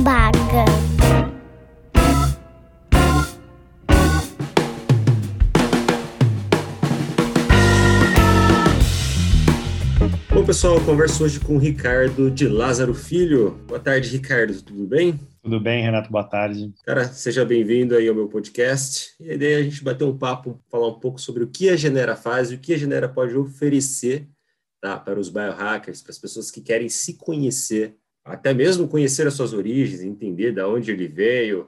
Baga. Bom, pessoal, eu converso hoje com o Ricardo de Lázaro Filho. Boa tarde, Ricardo, tudo bem? Tudo bem, Renato, boa tarde. Cara, seja bem-vindo aí ao meu podcast. E a ideia é a gente bater um papo, falar um pouco sobre o que a Genera faz e o que a Genera pode oferecer tá, para os biohackers, para as pessoas que querem se conhecer, até mesmo conhecer as suas origens, entender de onde ele veio.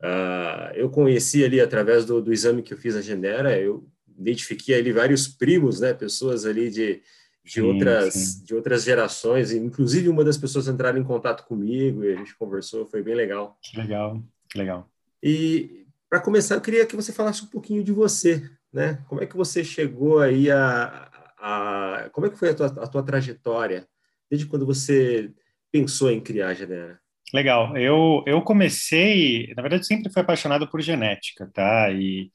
Uh, eu conheci ali através do, do exame que eu fiz a Genera, eu identifiquei ali vários primos, né, pessoas ali de de sim, outras sim. de outras gerações, inclusive uma das pessoas entraram em contato comigo e a gente conversou, foi bem legal. Que legal, que legal. E para começar, eu queria que você falasse um pouquinho de você, né? Como é que você chegou aí a, a como é que foi a tua, a tua trajetória desde quando você pensou em criar Genera? Legal. Eu eu comecei, na verdade, sempre fui apaixonado por genética, tá? E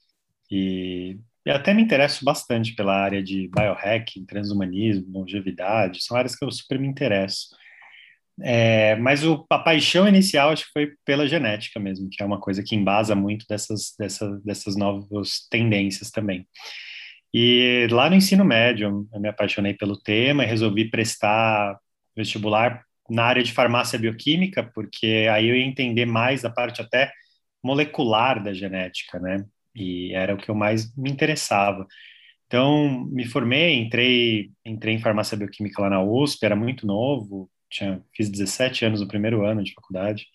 e eu até me interesso bastante pela área de biohacking, transhumanismo, longevidade, são áreas que eu super me interesso. É, mas o, a paixão inicial acho que foi pela genética mesmo, que é uma coisa que embasa muito dessas, dessas, dessas novas tendências também. E lá no ensino médio eu me apaixonei pelo tema e resolvi prestar vestibular na área de farmácia bioquímica, porque aí eu ia entender mais a parte até molecular da genética, né? e era o que eu mais me interessava. Então, me formei, entrei, entrei em farmácia bioquímica lá na USP, era muito novo, tinha, fiz 17 anos no primeiro ano de faculdade.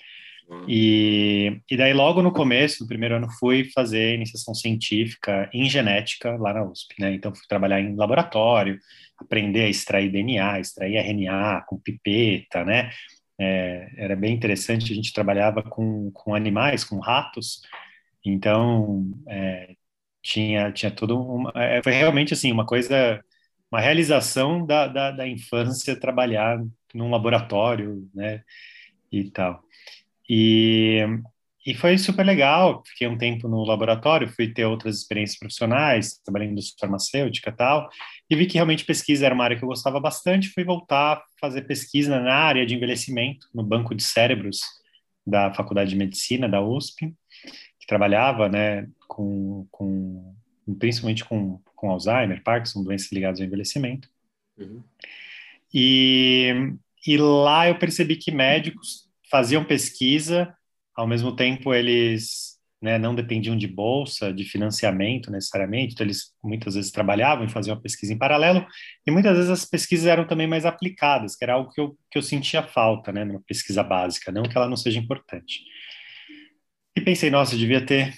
E, e daí, logo no começo, no primeiro ano, fui fazer iniciação científica em genética lá na USP, né? Então, fui trabalhar em laboratório, aprender a extrair DNA, extrair RNA com pipeta, né? É, era bem interessante, a gente trabalhava com, com animais, com ratos, então, é, tinha, tinha tudo uma, é, foi realmente assim uma coisa, uma realização da, da, da, infância trabalhar num laboratório, né, e tal. E, e foi super legal, fiquei um tempo no laboratório, fui ter outras experiências profissionais, trabalhei em indústria farmacêutica e tal, e vi que realmente pesquisa era uma área que eu gostava bastante, fui voltar a fazer pesquisa na área de envelhecimento, no banco de cérebros da Faculdade de Medicina da USP, trabalhava, né, com, com principalmente com, com Alzheimer, Parkinson, doenças ligadas ao envelhecimento. Uhum. E, e lá eu percebi que médicos faziam pesquisa, ao mesmo tempo eles né, não dependiam de bolsa, de financiamento necessariamente, então eles muitas vezes trabalhavam e faziam a pesquisa em paralelo, e muitas vezes as pesquisas eram também mais aplicadas, que era algo que eu, que eu sentia falta, né, numa pesquisa básica, não que ela não seja importante. E pensei, nossa, eu devia ter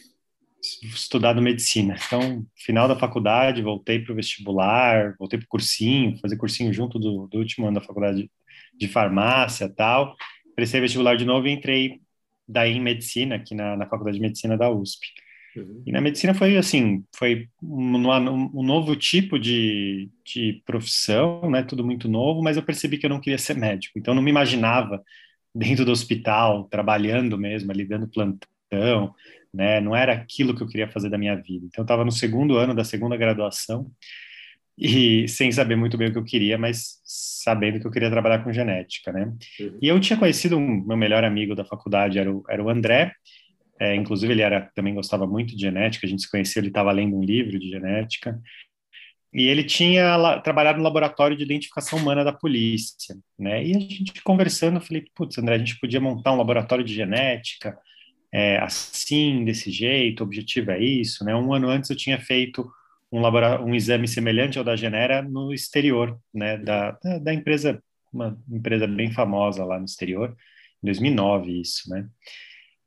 estudado medicina. Então, final da faculdade, voltei para o vestibular, voltei para o cursinho, fazer cursinho junto do, do, último ano da faculdade de farmácia tal. Prestei vestibular de novo e entrei daí em medicina, aqui na, na faculdade de medicina da USP. Uhum. E na medicina foi assim, foi um, um, um novo tipo de, de profissão, né? Tudo muito novo, mas eu percebi que eu não queria ser médico. Então, eu não me imaginava dentro do hospital, trabalhando mesmo, ali dando plantão né? Não era aquilo que eu queria fazer da minha vida. Então, eu estava no segundo ano da segunda graduação e sem saber muito bem o que eu queria, mas sabendo que eu queria trabalhar com genética, né? Uhum. E eu tinha conhecido um meu melhor amigo da faculdade, era o, era o André, é, inclusive ele era também gostava muito de genética, a gente se conhecia, ele estava lendo um livro de genética, e ele tinha lá, trabalhado no laboratório de identificação humana da polícia, né? E a gente conversando, eu falei, putz, André, a gente podia montar um laboratório de genética, é, assim, desse jeito, o objetivo é isso, né? Um ano antes eu tinha feito um, um exame semelhante ao da Genera no exterior, né? Da, da, empresa, uma empresa bem famosa lá no exterior, em 2009 isso, né?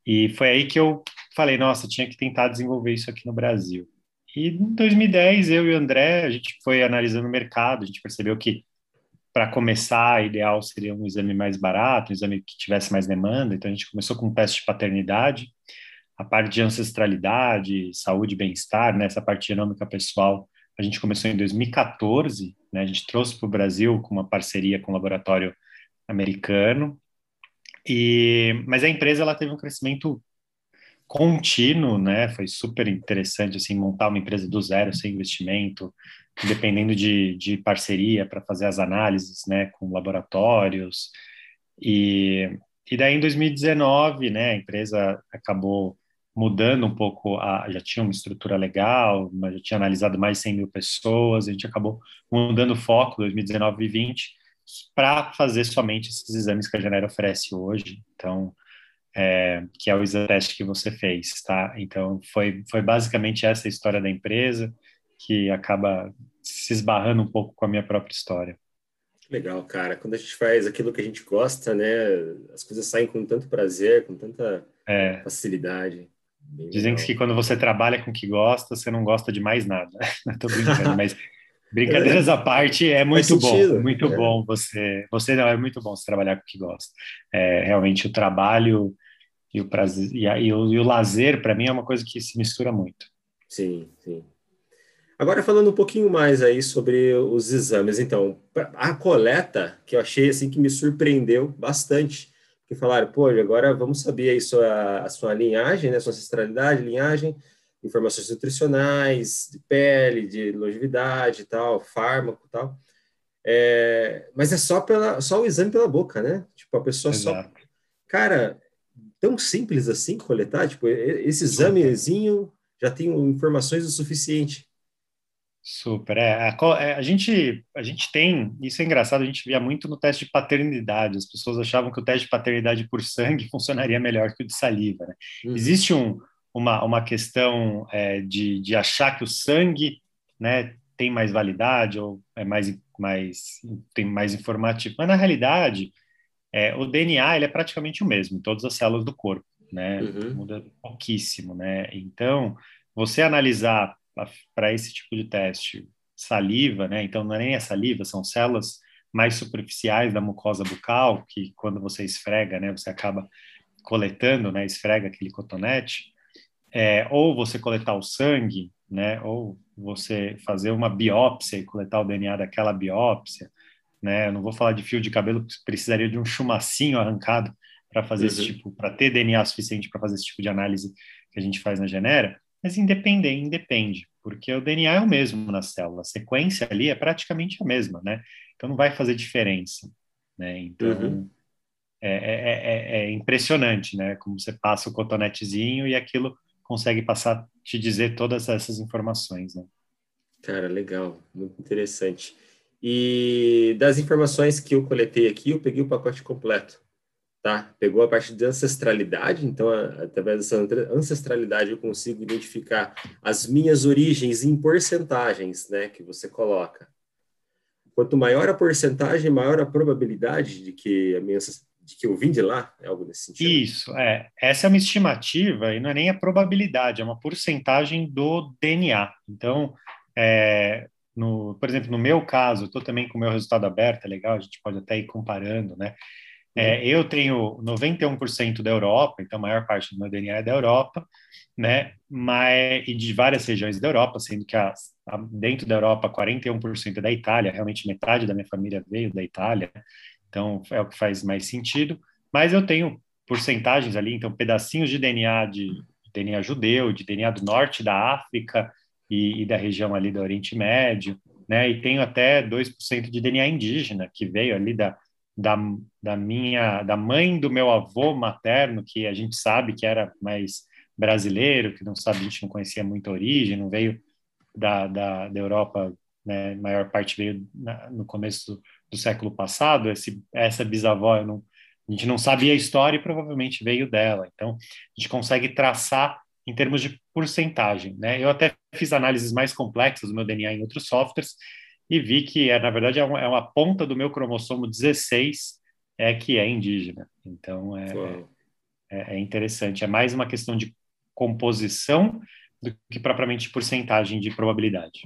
E foi aí que eu falei, nossa, tinha que tentar desenvolver isso aqui no Brasil. E em 2010, eu e o André, a gente foi analisando o mercado, a gente percebeu que para começar, ideal seria um exame mais barato, um exame que tivesse mais demanda. Então, a gente começou com um teste de paternidade, a parte de ancestralidade, saúde e bem-estar, né, essa parte genômica pessoal, a gente começou em 2014, né, a gente trouxe para o Brasil com uma parceria com um laboratório americano, e, mas a empresa ela teve um crescimento contínuo, né, foi super interessante, assim, montar uma empresa do zero, sem investimento, dependendo de, de parceria para fazer as análises né, com laboratórios. E, e daí em 2019, né, a empresa acabou mudando um pouco, a, já tinha uma estrutura legal, já tinha analisado mais de 100 mil pessoas, a gente acabou mudando o foco 2019 e 2020 para fazer somente esses exames que a Genera oferece hoje, então, é, que é o exame teste que você fez, tá? Então, foi, foi basicamente essa a história da empresa, que acaba se esbarrando um pouco com a minha própria história. Legal, cara. Quando a gente faz aquilo que a gente gosta, né, as coisas saem com tanto prazer, com tanta é. facilidade. Bem Dizem legal. que quando você trabalha com o que gosta, você não gosta de mais nada. Estou brincando, mas brincadeiras à parte, é muito bom, muito é. bom você, você não é muito bom você trabalhar com o que gosta. É, realmente o trabalho e o prazer e, a, e o, e o lazer para mim é uma coisa que se mistura muito. Sim, sim. Agora falando um pouquinho mais aí sobre os exames, então, a coleta que eu achei assim que me surpreendeu bastante que falaram, pô, agora vamos saber aí sua, a sua linhagem, né, sua ancestralidade, linhagem, informações nutricionais, de pele, de longevidade e tal, fármaco e tal. É, mas é só, pela, só o exame pela boca, né? Tipo, a pessoa Exato. só... Cara, tão simples assim coletar, tipo, esse examezinho já tem informações o suficiente. Super, é, a, é, a, gente, a gente tem, isso é engraçado, a gente via muito no teste de paternidade, as pessoas achavam que o teste de paternidade por sangue funcionaria melhor que o de saliva, né? uhum. Existe um, uma, uma questão é, de, de achar que o sangue, né, tem mais validade ou é mais, mais tem mais informativo, mas na realidade, é, o DNA, ele é praticamente o mesmo em todas as células do corpo, né? Uhum. Muda pouquíssimo, né? Então, você analisar para esse tipo de teste saliva, né? Então não é nem a saliva, são células mais superficiais da mucosa bucal que quando você esfrega, né, você acaba coletando, né, esfrega aquele cotonete, é, ou você coletar o sangue, né, ou você fazer uma biópsia e coletar o DNA daquela biópsia, né? Eu não vou falar de fio de cabelo, precisaria de um chumacinho arrancado para fazer uhum. esse tipo, para ter DNA suficiente para fazer esse tipo de análise que a gente faz na Genera mas independe, independe, porque o DNA é o mesmo na célula, a sequência ali é praticamente a mesma, né? Então não vai fazer diferença, né? Então uhum. é, é, é, é, impressionante, né? Como você passa o cotonetezinho e aquilo consegue passar, te dizer todas essas informações, né? Cara, legal, muito interessante. E das informações que eu coletei aqui, eu peguei o pacote completo tá? Pegou a parte de ancestralidade, então, através dessa ancestralidade, eu consigo identificar as minhas origens em porcentagens, né, que você coloca. Quanto maior a porcentagem, maior a probabilidade de que a minha de que eu vim de lá, é algo nesse sentido. Isso, é. Essa é uma estimativa e não é nem a probabilidade, é uma porcentagem do DNA. Então, é, no, por exemplo, no meu caso, estou também com o meu resultado aberto, é legal, a gente pode até ir comparando, né? É, eu tenho 91% da Europa, então a maior parte do meu DNA é da Europa, né? Mas, e de várias regiões da Europa, sendo que a, a, dentro da Europa 41% é da Itália, realmente metade da minha família veio da Itália, então é o que faz mais sentido. Mas eu tenho porcentagens ali, então pedacinhos de DNA de, de DNA judeu, de DNA do norte da África e, e da região ali do Oriente Médio, né? E tenho até 2% de DNA indígena que veio ali da da, da minha da mãe do meu avô materno que a gente sabe que era mais brasileiro que não sabe a gente não conhecia muito a origem não veio da, da, da Europa né? Maior parte veio na, no começo do, do, século passado. Esse essa bisavó não, a gente não sabia a história e provavelmente veio dela. Então a gente consegue traçar em termos de porcentagem né? Eu até fiz análises mais complexas do meu DNA em outros softwares e vi que, é, na verdade, é uma, é uma ponta do meu cromossomo 16 é que é indígena. Então, é, é, é, interessante. É mais uma questão de composição do que propriamente porcentagem de probabilidade.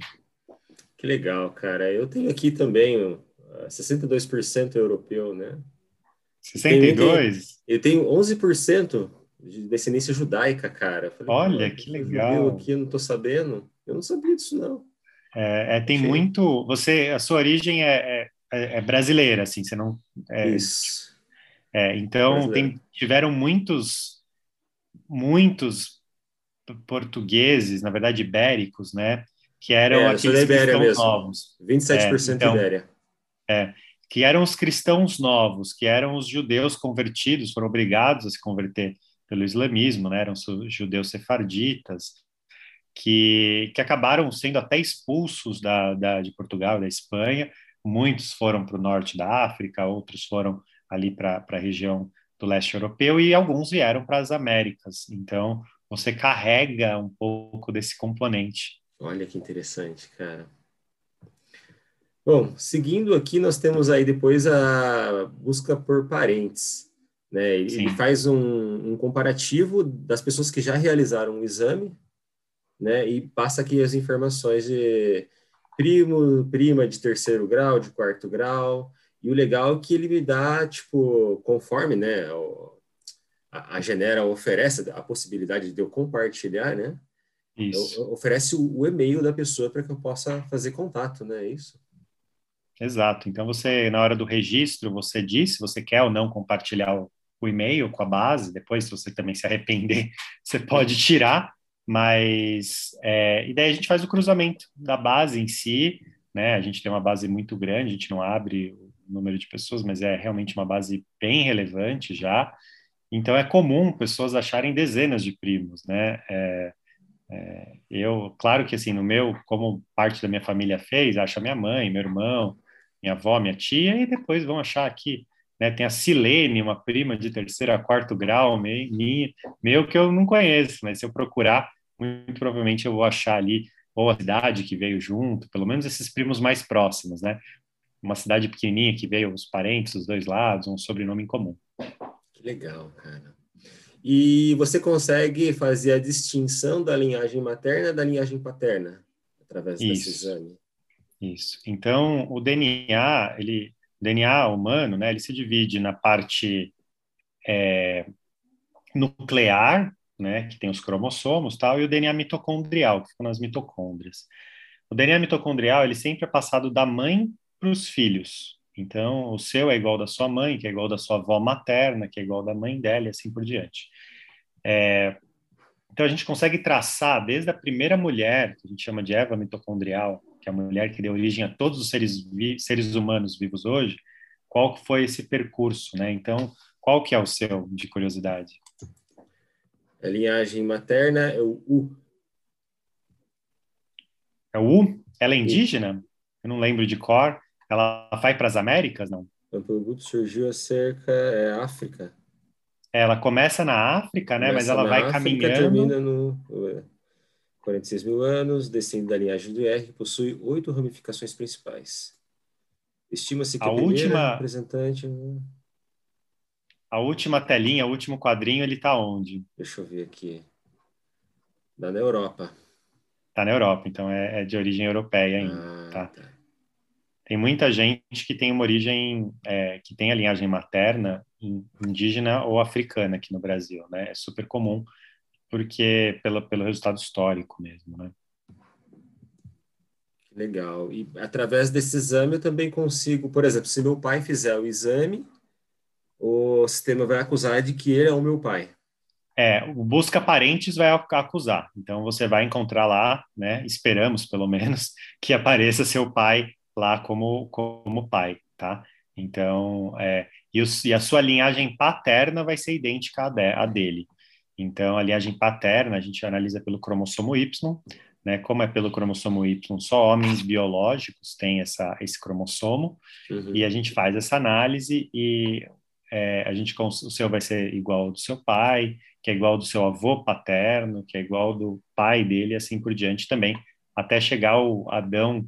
Que legal, cara. Eu tenho aqui também uh, 62% europeu, né? 62? Eu tenho, eu tenho 11% de descendência judaica, cara. Falei, Olha, que legal. Aqui, eu não tô sabendo. Eu não sabia disso, não. É, é, tem Sim. muito. Você, a sua origem é, é, é brasileira, assim. Você não. É, Isso. É, então tem, tiveram muitos, muitos portugueses, na verdade ibéricos, né? Que eram aqueles que estão mesmo. novos. 27% então, Ibéria. É. que eram os cristãos novos, que eram os judeus convertidos, foram obrigados a se converter pelo islamismo, né? eram judeus sefarditas, que, que acabaram sendo até expulsos da, da, de Portugal, da Espanha. Muitos foram para o norte da África, outros foram ali para a região do leste europeu e alguns vieram para as Américas. Então, você carrega um pouco desse componente. Olha que interessante, cara. Bom, seguindo aqui, nós temos aí depois a busca por parentes. Né? Ele Sim. faz um, um, comparativo das pessoas que já realizaram o exame né? e passa aqui as informações de primo, prima de terceiro grau, de quarto grau, e o legal é que ele me dá, tipo, conforme, né, a, a Genera oferece a possibilidade de eu compartilhar, né? Isso. Eu, oferece o, o e-mail da pessoa para que eu possa fazer contato, né? É isso. Exato. Então você, na hora do registro, você diz se você quer ou não compartilhar o, o e-mail com a base. Depois, se você também se arrepender, você pode tirar. Mas é, e daí a gente faz o cruzamento da base em si. Né? A gente tem uma base muito grande. A gente não abre o número de pessoas, mas é realmente uma base bem relevante já. Então é comum pessoas acharem dezenas de primos, né? É, é, eu, claro que assim, no meu, como parte da minha família fez, acha minha mãe, meu irmão, minha avó, minha tia, e depois vão achar aqui, né? Tem a Silene, uma prima de terceiro a quarto grau, minha, meu que eu não conheço, mas se eu procurar, muito provavelmente eu vou achar ali ou a cidade que veio junto, pelo menos esses primos mais próximos, né? Uma cidade pequenininha que veio os parentes dos dois lados, um sobrenome em comum. Que legal, cara. E você consegue fazer a distinção da linhagem materna da linhagem paterna através Isso. desse exame? Isso. Então, o DNA, ele, DNA humano, né, ele se divide na parte é, nuclear, né, que tem os cromossomos, tal, e o DNA mitocondrial, que fica nas mitocôndrias. O DNA mitocondrial, ele sempre é passado da mãe para os filhos. Então, o seu é igual da sua mãe, que é igual da sua avó materna, que é igual da mãe dela, e assim por diante. É, então, a gente consegue traçar desde a primeira mulher, que a gente chama de Eva mitocondrial, que é a mulher que deu origem a todos os seres, seres humanos vivos hoje, qual foi esse percurso, né? Então, qual que é o seu, de curiosidade? A linhagem materna é o U. É o U? Ela é indígena? Eu não lembro de cor. Ela vai para as Américas, não? O grupo surgiu acerca é África. Ela começa na África, né? Mas ela vai África, caminhando. termina no 46 mil anos, descende da linhagem do R, possui oito ramificações principais. Estima-se que a, a última representante. A última telinha, o último quadrinho, ele está onde? Deixa eu ver aqui. Está na Europa. Está na Europa, então é, é, de origem europeia ainda. Ah, tá. tá. Tem muita gente que tem uma origem, é, que tem a linhagem materna indígena ou africana aqui no Brasil, né? É super comum, porque pelo, pelo resultado histórico mesmo, né? Legal. E através desse exame eu também consigo, por exemplo, se meu pai fizer o exame, o sistema vai acusar de que ele é o meu pai. É, o busca parentes vai acusar. Então você vai encontrar lá, né? Esperamos pelo menos que apareça seu pai lá como, como pai, tá? Então, é, e, os, e, a sua linhagem paterna vai ser idêntica à, de, à, dele. Então, a linhagem paterna a gente analisa pelo cromossomo Y, né? Como é pelo cromossomo Y, só homens biológicos têm essa, esse cromossomo, uhum. e a gente faz essa análise e é, a gente o seu vai ser igual ao do seu pai, que é igual ao do seu avô paterno, que é igual ao do pai dele, e assim por diante também, até chegar ao Adão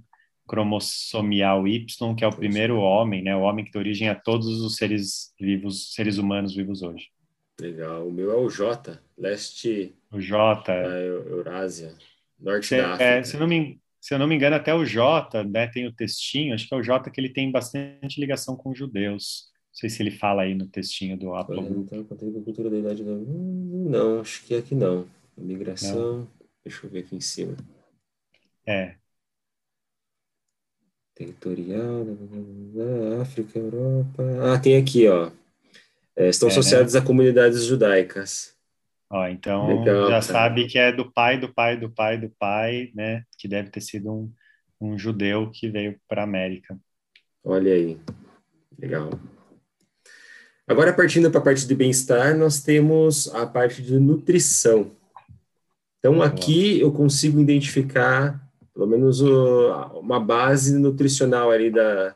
cromossomial Y, que é o primeiro homem, né? O homem que dá origem a todos os seres vivos, seres humanos vivos hoje. Legal. O meu é o J, leste. O J. Da Eurásia, norte da África. É, se, não me, se eu não me engano, até o J, né? Tem o textinho. Acho que é o J que ele tem bastante ligação com judeus. Não sei se ele fala aí no textinho do Apple. Então, cultura da idade da... Não, acho que aqui não. Migração. Não. Deixa eu ver aqui em cima. É, Territorial, África, Europa. Ah, tem aqui, ó. É, estão é, associados né? a comunidades judaicas. Ó, então Legal, já sabe que é do pai, do pai, do pai, do pai, né? Que deve ter sido um, um judeu que veio para a América. Olha aí. Legal. Agora, partindo para a parte de bem-estar, nós temos a parte de nutrição. Então, aqui eu consigo identificar, pelo menos, uma base nutricional ali da,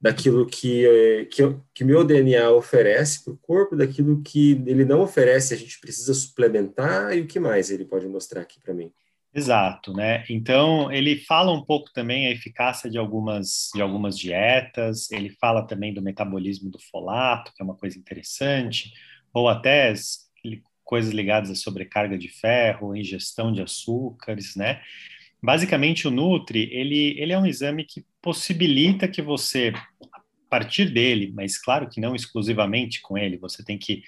daquilo que, que, que meu DNA oferece para o corpo, daquilo que ele não oferece, a gente precisa suplementar, e o que mais ele pode mostrar aqui para mim? Exato, né? Então ele fala um pouco também a eficácia de algumas de algumas dietas. Ele fala também do metabolismo do folato, que é uma coisa interessante, ou até coisas ligadas à sobrecarga de ferro, ingestão de açúcares, né? Basicamente o Nutri ele ele é um exame que possibilita que você a partir dele, mas claro que não exclusivamente com ele, você tem que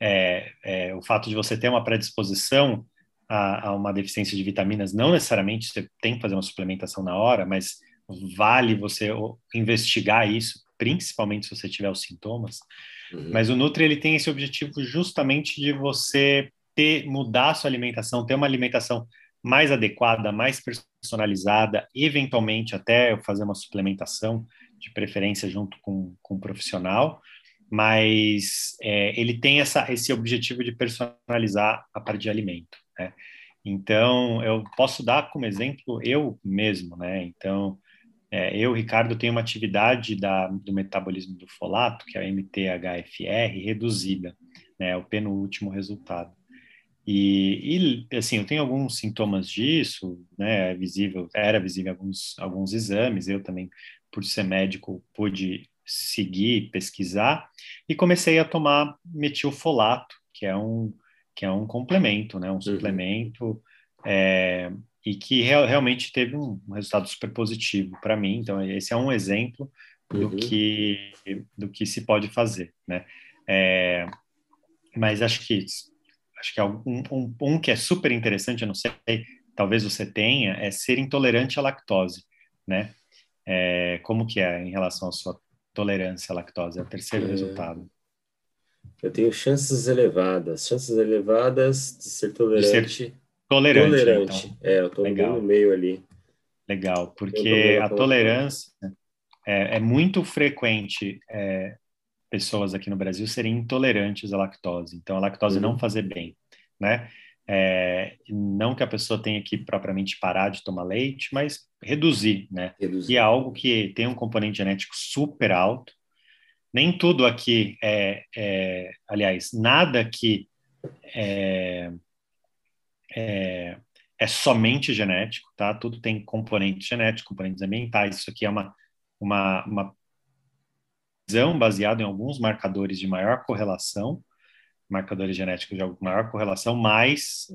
é, é, o fato de você ter uma predisposição a, a, uma deficiência de vitaminas, não necessariamente você tem que fazer uma suplementação na hora, mas vale você investigar isso, principalmente se você tiver os sintomas. Uhum. Mas o Nutri ele tem esse objetivo justamente de você ter mudar a sua alimentação, ter uma alimentação mais adequada, mais personalizada, eventualmente até fazer uma suplementação, de preferência junto com, com um profissional, mas é, ele tem essa, esse objetivo de personalizar a parte de alimento. Né? Então, eu posso dar como exemplo eu mesmo, né? Então, é, eu, Ricardo, tenho uma atividade da, do metabolismo do folato, que é a MTHFR, reduzida, né? O penúltimo resultado. E, e, assim, eu tenho alguns sintomas disso, né? É visível, era visível alguns alguns exames. Eu também, por ser médico, pude seguir, pesquisar e comecei a tomar metilfolato, que é um que é um complemento, né? Um uhum. suplemento é, e que real, realmente teve um, um, resultado super positivo para mim. Então esse é um exemplo do uhum. que do que se pode fazer, né? É, mas acho que acho que é um, um, um que é super interessante, eu não sei, talvez você tenha, é ser intolerante à lactose, né? É, como que é em relação à sua tolerância à lactose? É o terceiro é. resultado. Eu tenho chances elevadas, chances elevadas de ser tolerante. De ser tolerante, tolerante. Então. É, eu tô Legal. no meio ali. Legal, porque a tolerância é, é, muito frequente é, pessoas aqui no Brasil serem intolerantes à lactose. Então, a lactose uhum. não fazer bem, né? É, não que a pessoa tenha que propriamente parar de tomar leite, mas reduzir, né? Reduzir. E é algo que tem um componente genético super alto, nem tudo aqui é, é aliás, nada aqui é, é, é, somente genético, tá? Tudo tem componentes genéticos, componentes ambientais. Isso aqui é uma, uma, uma visão baseada em alguns marcadores de maior correlação, marcadores genéticos de maior correlação, mas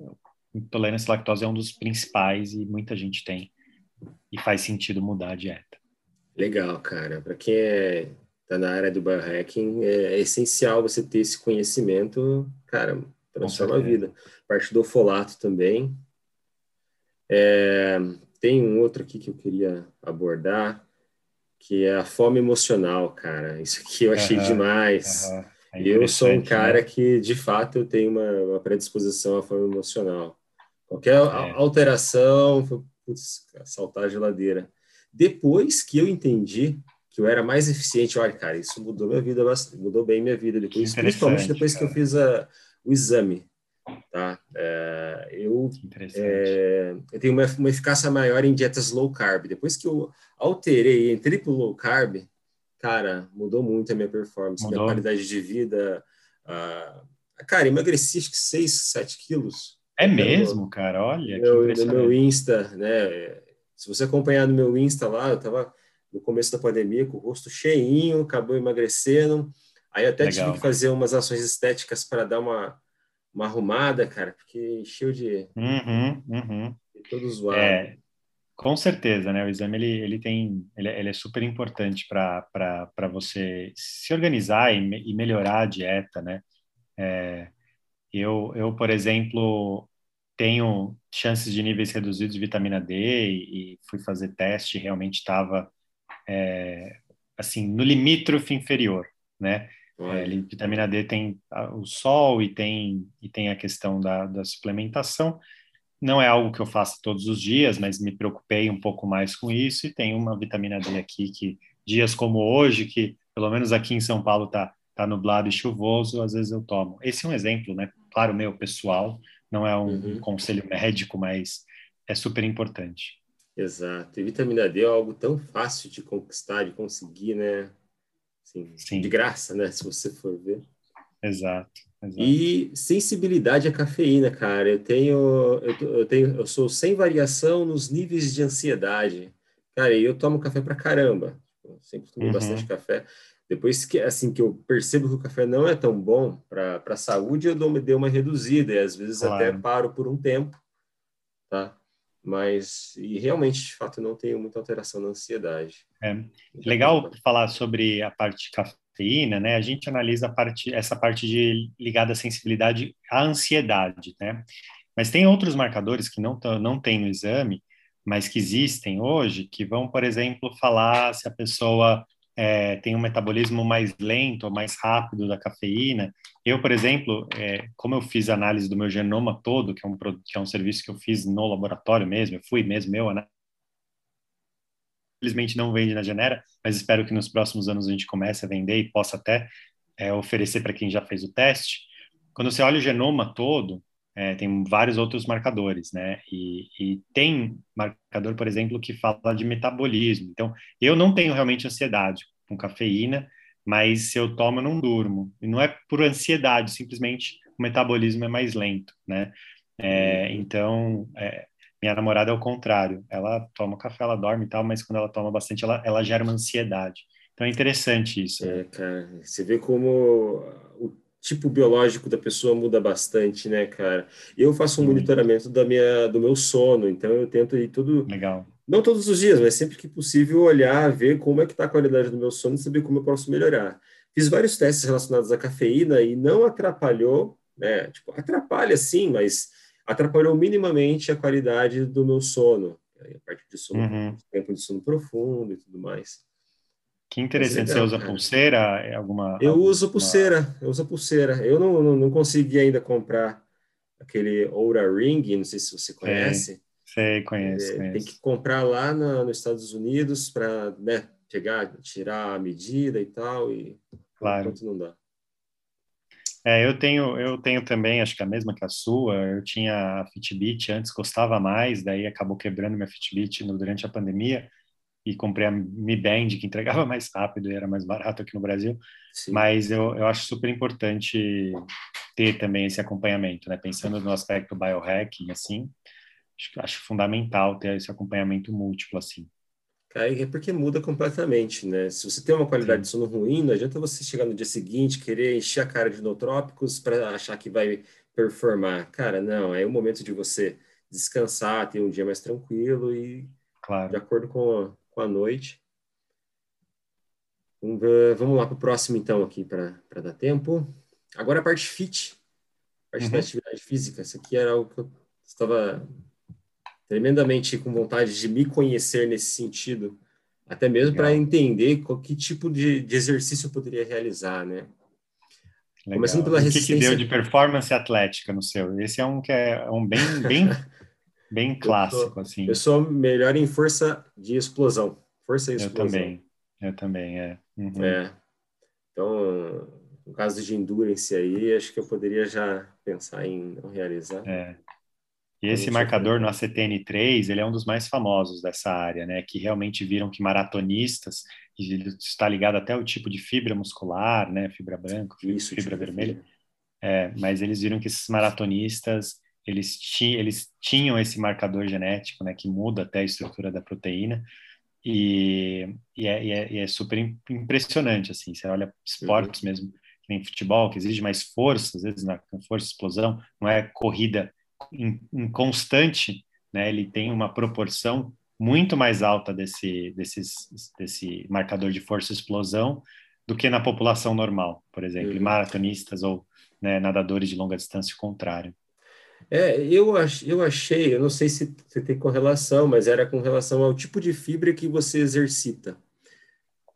intolerância à lactose é um dos principais e muita gente tem e faz sentido mudar a dieta. Legal, cara. Para quem é tá na área do biohacking, é, é essencial você ter esse conhecimento, cara, transforma a vida. Parte do folato também. É, tem um outro aqui que eu queria abordar, que é a fome emocional, cara. Isso aqui eu achei uhum, demais. Uhum. É eu sou um cara né? que, de fato, eu tenho uma, uma predisposição à fome emocional. Qualquer é. alteração, putz, saltar a geladeira. Depois que eu entendi que eu era mais eficiente. Olha, cara, isso mudou minha vida bastante, mudou bem minha vida depois, principalmente depois cara. que eu fiz a, o exame. Tá? É, eu, é, eu tenho uma, uma, eficácia maior em dietas low carb. Depois que eu alterei, entrei para low carb, cara, mudou muito a minha performance, mudou. minha qualidade de vida. Uh, cara, emagreci acho que 6, 7 quilos. É mesmo, cara? Olha, meu, no meu Insta, né? Se você acompanhar no meu Insta lá, eu tava no começo da pandemia, com o rosto cheinho, acabou emagrecendo. Aí até Legal. tive que fazer umas ações estéticas para dar uma, uma arrumada, cara, porque encheu de, uhum, uhum. de todo zoado. É, com certeza, né? O exame ele, ele tem, ele, ele é super importante para você se organizar e, e, melhorar a dieta, né? É, eu, eu, por exemplo, tenho chances de níveis reduzidos de vitamina D e, e fui fazer teste, realmente estava é, assim, no limítrofe inferior, né? É, vitamina D tem o sol e tem, e tem a questão da, da suplementação. Não é algo que eu faço todos os dias, mas me preocupei um pouco mais com isso e tem uma vitamina D aqui que dias como hoje, que pelo menos aqui em São Paulo tá, tá nublado e chuvoso, às vezes eu tomo. Esse é um exemplo, né? Claro, meu, pessoal, não é um, uhum. conselho médico, mas é super importante. Exato. E vitamina D é algo tão fácil de conquistar, de conseguir, né? Assim, Sim. De graça, né? Se você for ver. Exato, exato. E sensibilidade à cafeína, cara. Eu tenho, eu, eu, tenho, eu sou sem variação nos níveis de ansiedade. Cara, e eu tomo café pra caramba. Eu sempre tomei uhum. bastante café. Depois que assim que eu percebo que o café não é tão bom para a saúde, eu dou, dei uma reduzida e às vezes claro. até paro por um tempo, tá? Mas e realmente, de fato, não tenho muita alteração na ansiedade. É legal falar sobre a parte de cafeína, né? A gente analisa a parte, essa parte de ligada à sensibilidade à ansiedade, né? Mas tem outros marcadores que não não tem no exame, mas que existem hoje, que vão, por exemplo, falar se a pessoa é, tem um metabolismo mais lento mais rápido da cafeína. Eu, por exemplo, é, como eu fiz análise do meu genoma todo, que é, um, que é um serviço que eu fiz no laboratório mesmo, eu fui mesmo eu, né? Infelizmente não vende na Genera, mas espero que nos próximos anos a gente comece a vender e possa até é, oferecer para quem já fez o teste. Quando você olha o genoma todo, é, tem vários outros marcadores, né? E, e, tem marcador, por exemplo, que fala de metabolismo. Então, eu não tenho realmente ansiedade com cafeína, mas se eu tomo, eu não durmo. E não é por ansiedade, simplesmente o metabolismo é mais lento, né? É, então, é, minha namorada é o contrário. Ela toma café, ela dorme e tal, mas quando ela toma bastante, ela, ela gera uma ansiedade. Então é interessante isso. É, cara, você vê como o tipo biológico da pessoa muda bastante, né, cara? Eu faço um monitoramento da minha, do meu sono, então eu tento ir tudo. Legal. Não todos os dias, mas sempre que possível olhar, ver como é que está a qualidade do meu sono e saber como eu posso melhorar. Fiz vários testes relacionados à cafeína e não atrapalhou, né? Tipo, atrapalha sim, mas atrapalhou minimamente a qualidade do meu sono. A parte de sono, uhum. tempo de sono profundo e tudo mais. Que interessante. Legal, você usa cara. pulseira? É alguma? Eu alguma... uso pulseira. Eu uso pulseira. Eu não, não, não consegui ainda comprar aquele Oura Ring. Não sei se você conhece. Sei, conheço, é, conheço. Tem que comprar lá no, nos Estados Unidos para né, pegar, tirar a medida e tal. E claro. não dá. É, eu tenho, eu tenho também, acho que a mesma que a sua. Eu tinha a Fitbit antes, gostava mais, daí acabou quebrando minha Fitbit no, durante a pandemia e comprei a Mi Band, que entregava mais rápido e era mais barato aqui no Brasil. Sim. Mas eu, eu acho super importante ter também esse acompanhamento, né? Pensando no aspecto biohacking, assim, acho, acho fundamental ter esse acompanhamento múltiplo, assim. É porque muda completamente, né? Se você tem uma qualidade de sono ruim, não adianta você chegar no dia seguinte, querer encher a cara de nootrópicos para achar que vai performar. Cara, não, é o momento de você descansar, ter um dia mais tranquilo e claro. de acordo com com a noite. Vamos, ver, vamos lá para o próximo, então, aqui, para dar tempo. Agora a parte fit, a parte uhum. da atividade física. Isso aqui era algo que eu estava tremendamente com vontade de me conhecer nesse sentido, até mesmo para entender qual, que tipo de, de, exercício eu poderia realizar, né? Legal. Começando pela resistência... O que, que, deu de performance atlética no seu? Esse é um que é um bem, bem Bem clássico, eu sou, assim. Eu sou melhor em força de explosão. Força e explosão. Eu também. Eu também, é. Uhum. É. Então, no caso de endurance aí, acho que eu poderia já pensar em não realizar. É. E esse marcador no ACTN3, ele é um dos mais famosos dessa área, né? Que realmente viram que maratonistas, ele está ligado até ao tipo de fibra muscular, né? Fibra branca, Isso, fibra tipo vermelha. É, mas eles viram que esses maratonistas eles, ti, eles tinham esse marcador genético, né, que muda até a estrutura da proteína, e, e, é, e é, e é super impressionante, assim, você olha esportes uhum. mesmo, em futebol, que exige mais força, às vezes na força explosão, não é corrida em, constante, né, ele tem uma proporção muito mais alta desse, desses, desse marcador de força explosão do que na população normal, por exemplo, uhum. maratonistas ou né, nadadores de longa distância, o contrário. É, eu, ach, eu achei, eu não sei se, se tem correlação, mas era com relação ao tipo de fibra que você exercita.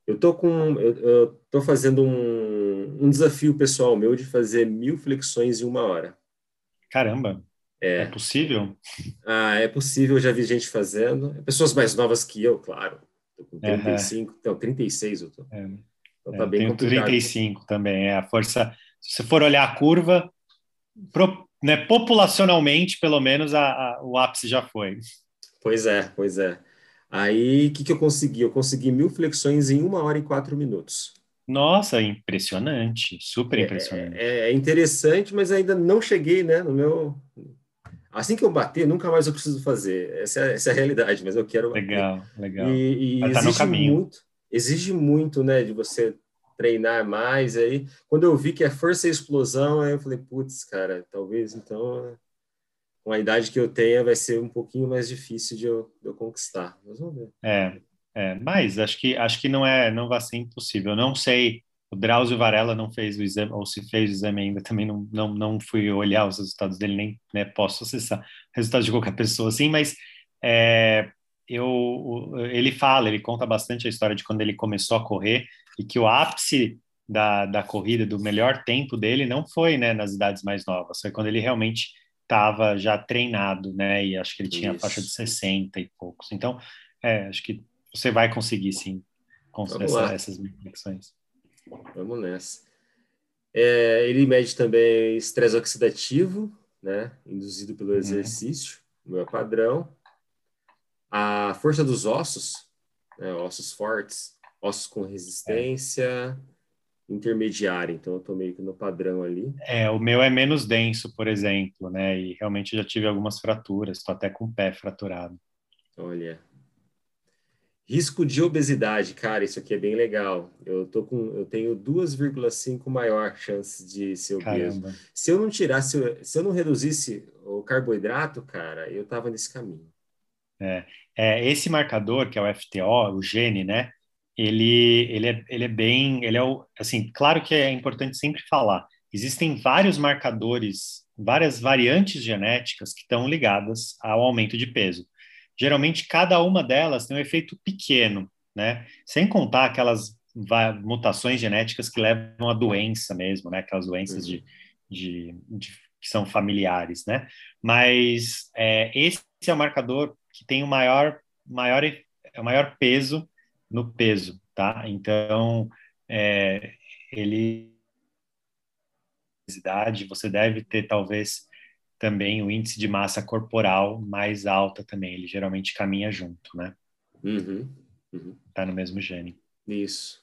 Eu tô com, eu, eu tô fazendo um, um desafio pessoal meu de fazer mil flexões em uma hora. Caramba! É, é possível? Ah, é possível, já vi gente fazendo. Pessoas mais novas que eu, claro. Tô com 35, uhum. então 36 eu tô. É. Então tá é, bem tenho complicado. 35 também. É a força. Se você for olhar a curva, pro, né, populacionalmente, pelo menos, a, a, o ápice já foi. Pois é, pois é. Aí, o que, que eu consegui? Eu consegui mil flexões em uma hora e quatro minutos. Nossa, impressionante, super é, impressionante. É, é, interessante, mas ainda não cheguei, né, no meu... Assim que eu bater, nunca mais eu preciso fazer. Essa é, essa é a realidade, mas eu quero bater. Legal, legal. E, e tá caminho. Muito, exige muito, né, de você treinar mais. Aí, quando eu vi que é força e explosão, aí eu falei, putz, cara, talvez então com a idade que eu tenho vai ser um pouquinho mais difícil de eu, de eu conquistar. Mas vamos ver. É, é, mas acho que acho que não é, não vai ser impossível. Eu não sei. O Drauzio Varela não fez o exame, ou se fez o exame ainda, também não, não, não fui olhar os resultados dele, nem né, posso acessar resultados de qualquer pessoa assim, mas é, eu, ele fala, ele conta bastante a história de quando ele começou a correr e que o ápice da, da corrida, do melhor tempo dele, não foi né, nas idades mais novas, foi quando ele realmente estava já treinado, né? E acho que ele tinha Isso. a faixa de 60 e poucos. Então, é, acho que você vai conseguir sim com essa, essas reflexões. Vamos nessa. É, ele mede também estresse oxidativo, né? Induzido pelo uhum. exercício, é. meu padrão. A força dos ossos, né? ossos fortes, ossos com resistência. É intermediária, então eu estou meio que no padrão ali. É, o meu é menos denso, por exemplo, né? E realmente já tive algumas fraturas, estou até com o pé fraturado. Olha. Risco de obesidade, cara, isso aqui é bem legal. Eu tô com, eu tenho 2,5 maior chance de ser obeso. Caramba. Se eu não tirasse, se eu não reduzisse o carboidrato, cara, eu tava nesse caminho. É, é esse marcador que é o FTO, o gene, né? ele, ele, é, ele é bem, ele é o, assim, claro que é importante sempre falar, existem vários marcadores, várias variantes genéticas que estão ligadas ao aumento de peso. Geralmente, cada uma delas tem um efeito pequeno, né? Sem contar aquelas mutações genéticas que levam à doença mesmo, né? Aquelas doenças uhum. de, de, de, que são familiares, né? Mas é, esse é o marcador que tem o maior, maior, o maior peso no peso, tá? Então, é, ele você deve ter talvez também o índice de massa corporal mais alta também. Ele geralmente caminha junto, né? Uhum, uhum. Tá no mesmo gene. Isso.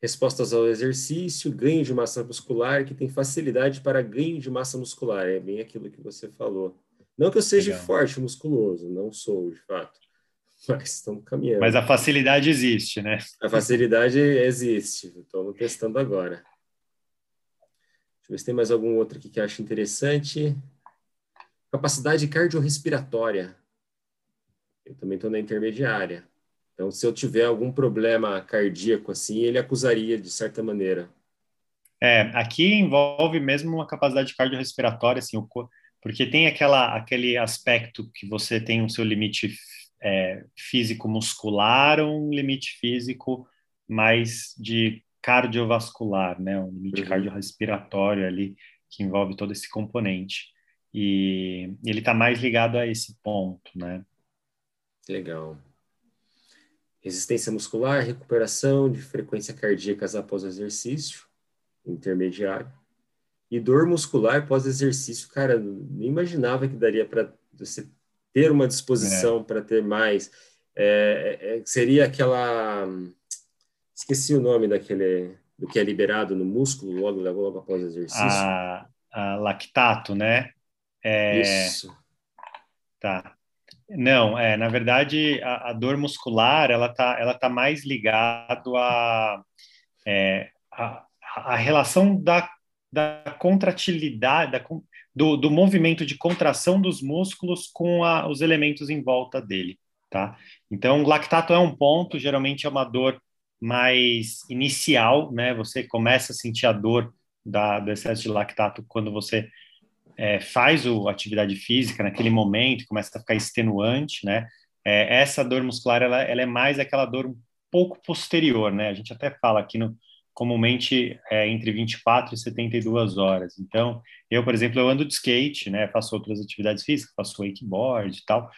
Respostas ao exercício, ganho de massa muscular, que tem facilidade para ganho de massa muscular. É bem aquilo que você falou. Não que eu seja Legal. forte, musculoso, não sou, de fato mas estamos caminhando. Mas a facilidade existe, né? A facilidade existe. Estamos testando agora. Deixa eu ver se tem mais algum outro aqui que eu acho interessante. Capacidade cardiorrespiratória. Eu também estou na intermediária. Então, se eu tiver algum problema cardíaco assim, ele acusaria de certa maneira. É, aqui envolve mesmo uma capacidade cardiorrespiratória, assim, porque tem aquela, aquele aspecto que você tem o seu limite é, físico-muscular ou um limite físico mais de cardiovascular, né? Um limite uhum. cardiorrespiratório ali que envolve todo esse componente. E ele está mais ligado a esse ponto, né? Legal. Resistência muscular, recuperação de frequência cardíaca após o exercício, intermediário. E dor muscular pós-exercício, cara, nem imaginava que daria para você ter uma disposição é. para ter mais. É, é, é, seria aquela. Esqueci o nome daquele. do que é liberado no músculo logo, logo, após o exercício. A, a lactato, né? É, Isso. Tá. Não, é, na verdade, a, a, dor muscular, ela tá, ela tá mais ligado a, é, a, a relação da, da contratilidade, da, do, do movimento de contração dos músculos com a, os elementos em volta dele, tá? Então, lactato é um ponto, geralmente é uma dor mais inicial, né? Você começa a sentir a dor da, do excesso de lactato quando você é, faz a atividade física naquele momento, começa a ficar extenuante, né? É, essa dor muscular, ela, ela é mais aquela dor um pouco posterior, né? A gente até fala aqui no, comumente é entre 24 e 72 horas. Então, eu, por exemplo, eu ando de skate, né? Faço outras atividades físicas, faço wakeboard e tal.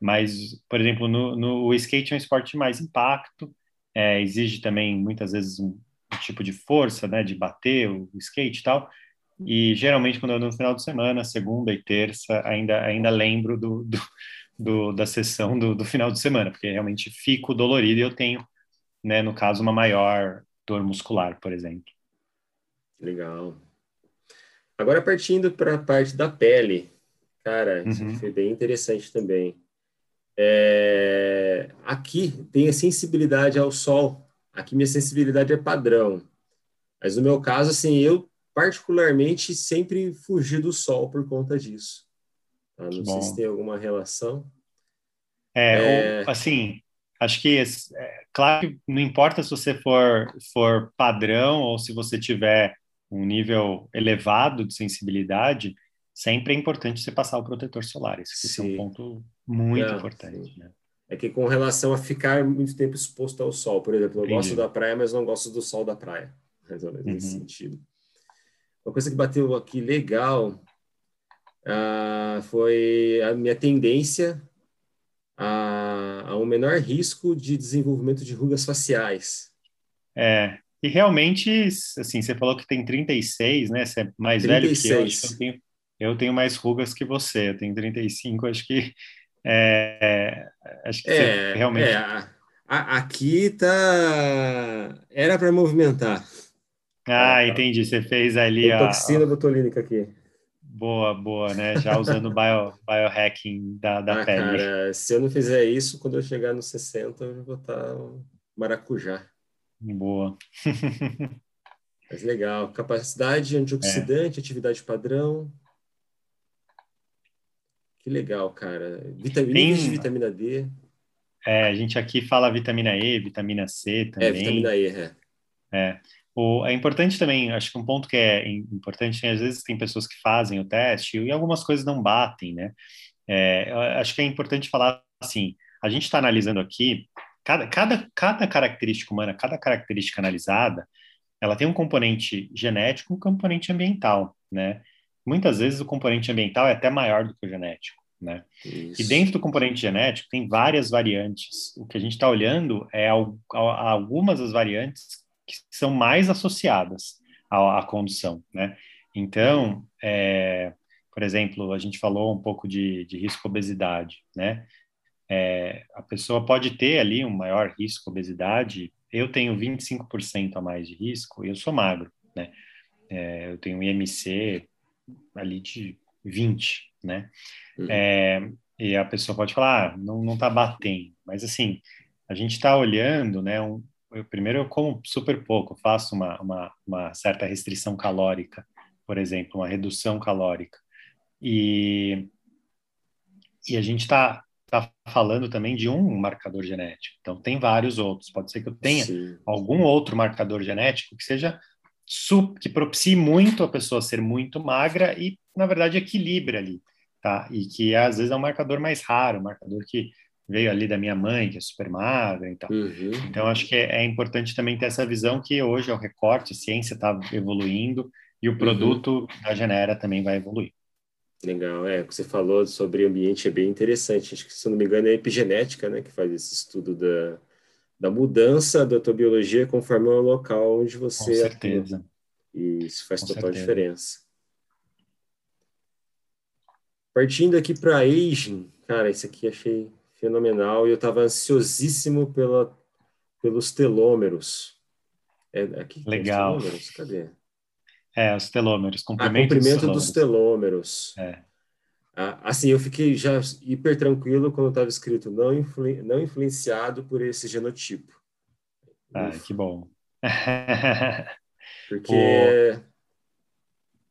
Mas, por exemplo, no, no o skate é um esporte de mais impacto é, exige também muitas vezes um, um, tipo de força, né, de bater o, o skate e tal. E geralmente quando eu no final de semana, segunda e terça, ainda ainda lembro do, do, do da sessão do, do, final de semana, porque realmente fico dolorido e eu tenho, né, no caso, uma maior dor muscular, por exemplo. Legal. Agora partindo para a parte da pele, cara, isso uhum. foi bem interessante também. É, aqui tem a sensibilidade ao sol. Aqui minha sensibilidade é padrão. Mas no meu caso, assim, eu particularmente sempre fugi do sol por conta disso. Tá? Não Bom. sei se tem alguma relação. É, é... Ou, assim, acho que é, claro que não importa se você for for padrão ou se você tiver um nível elevado de sensibilidade, sempre é importante você passar o protetor solar. Esse é um ponto muito é, importante. Né? É que com relação a ficar muito tempo exposto ao sol, por exemplo, eu Entendi. gosto da praia, mas não gosto do sol da praia. Mais ou menos uhum. nesse sentido. Uma coisa que bateu aqui legal uh, foi a minha tendência a, a um menor risco de desenvolvimento de rugas faciais. É, e realmente, assim, você falou que tem 36, né? Você é mais 36. velho que eu, acho que eu tenho, eu tenho mais rugas que você, eu tenho 35, acho que é, acho que é, realmente. É, a, a, aqui tá. Era para movimentar. Ah, entendi. Você fez ali a. Toxina botulínica aqui. Boa, boa, né? Já usando o bio, biohacking da, da ah, pele. Cara, se eu não fizer isso, quando eu chegar nos 60, eu vou estar maracujá. Boa. Mas legal. Capacidade antioxidante, é. atividade padrão. Que legal, cara. Vitamina, Tem... de vitamina D. É, a gente aqui fala vitamina E, vitamina C também. É, vitamina E, é. É. O, é importante também, acho que um ponto que é importante, às vezes tem pessoas que fazem o teste e algumas coisas não batem, né? É, acho que é importante falar assim, a gente está analisando aqui, cada, cada, cada característica humana, cada característica analisada, ela tem um componente genético e um componente ambiental, né? Muitas vezes o componente ambiental é até maior do que o genético, né? Isso. E dentro do componente genético tem várias variantes. O que a gente está olhando é algumas das variantes que são mais associadas à, à condução, né? Então, é, por exemplo, a gente falou um pouco de, de risco obesidade, né? É, a pessoa pode ter ali um maior risco obesidade. Eu tenho 25% a mais de risco e eu sou magro, né? É, eu tenho um IMC ali de 20, né? Uhum. É, e a pessoa pode falar, ah, não, não tá batendo. Mas, assim, a gente está olhando, né, um, eu, primeiro eu como super pouco, faço uma, uma, uma, certa restrição calórica, por exemplo, uma redução calórica. E, e a gente está tá falando também de um marcador genético. Então, tem vários outros. Pode ser que eu tenha Sim. algum outro marcador genético que seja que propicie muito a pessoa ser muito magra e, na verdade, equilibre ali, tá? E que às vezes é um marcador mais raro, um marcador que veio ali da minha mãe, que é super magra e tal. Uhum. Então, acho que é, é, importante também ter essa visão que hoje é o recorte, a ciência está evoluindo e o uhum. produto uhum. da Genera também vai evoluir. Legal, é, o que você falou sobre ambiente é bem interessante. Acho que, se não me engano, é a epigenética, né, que faz esse estudo da, da mudança da tua biologia conforme o local onde você Com certeza. Atua. E isso faz Com total certeza. diferença. Partindo aqui para aging, cara, isso aqui achei fenomenal e eu estava ansiosíssimo pela, pelos telômeros. É, aqui, Legal. Os telômeros, cadê? É, os telômeros, comprimento, ah, comprimento dos telômeros. Dos telômeros. É. Ah, assim, eu fiquei já hiper tranquilo quando estava escrito não, influ, não influenciado por esse genotipo. Ah, Ufa. que bom. Porque o...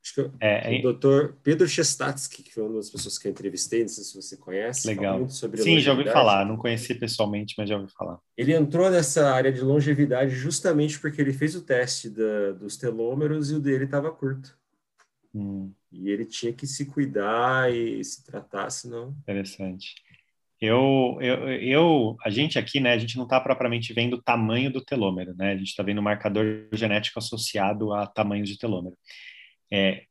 Acho que é, o doutor Pedro Chestatsky, que foi uma das pessoas que eu entrevistei, não sei se você conhece. Legal. Sim, já ouvi falar, não conheci pessoalmente, mas já ouvi falar. Ele entrou nessa área de longevidade justamente porque ele fez o teste da, dos telômeros e o dele estava curto. Hum. E ele tinha que se cuidar e se tratar, senão. Interessante. Eu, eu, eu, a gente aqui, né, a gente não está propriamente vendo o tamanho do telômero, né? A gente está vendo o marcador genético associado a tamanhos de telômero. É,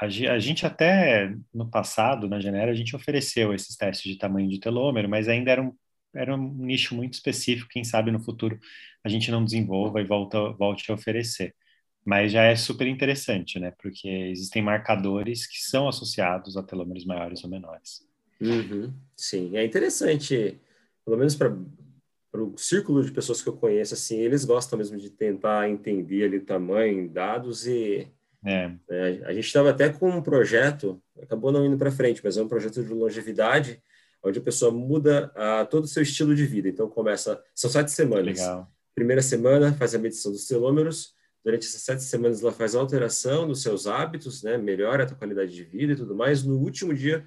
a, a, gente até no passado, na Genera, a gente ofereceu esses testes de tamanho de telômero, mas ainda era um, era um nicho muito específico, quem sabe no futuro a gente não desenvolva e volta, volte a oferecer. Mas já é super interessante, né? Porque existem marcadores que são associados a telômeros maiores ou menores. Uhum, sim, é interessante, pelo menos para o círculo de pessoas que eu conheço, assim, eles gostam mesmo de tentar entender ali o tamanho, dados e é. Né, a gente estava até com um projeto, acabou não indo para frente, mas é um projeto de longevidade, onde a pessoa muda a, todo o seu estilo de vida. Então começa, são sete semanas. Legal. Primeira semana faz a medição dos telômeros, durante essas sete semanas ela faz alteração nos seus hábitos, né, melhora a tua qualidade de vida e tudo mais. No último dia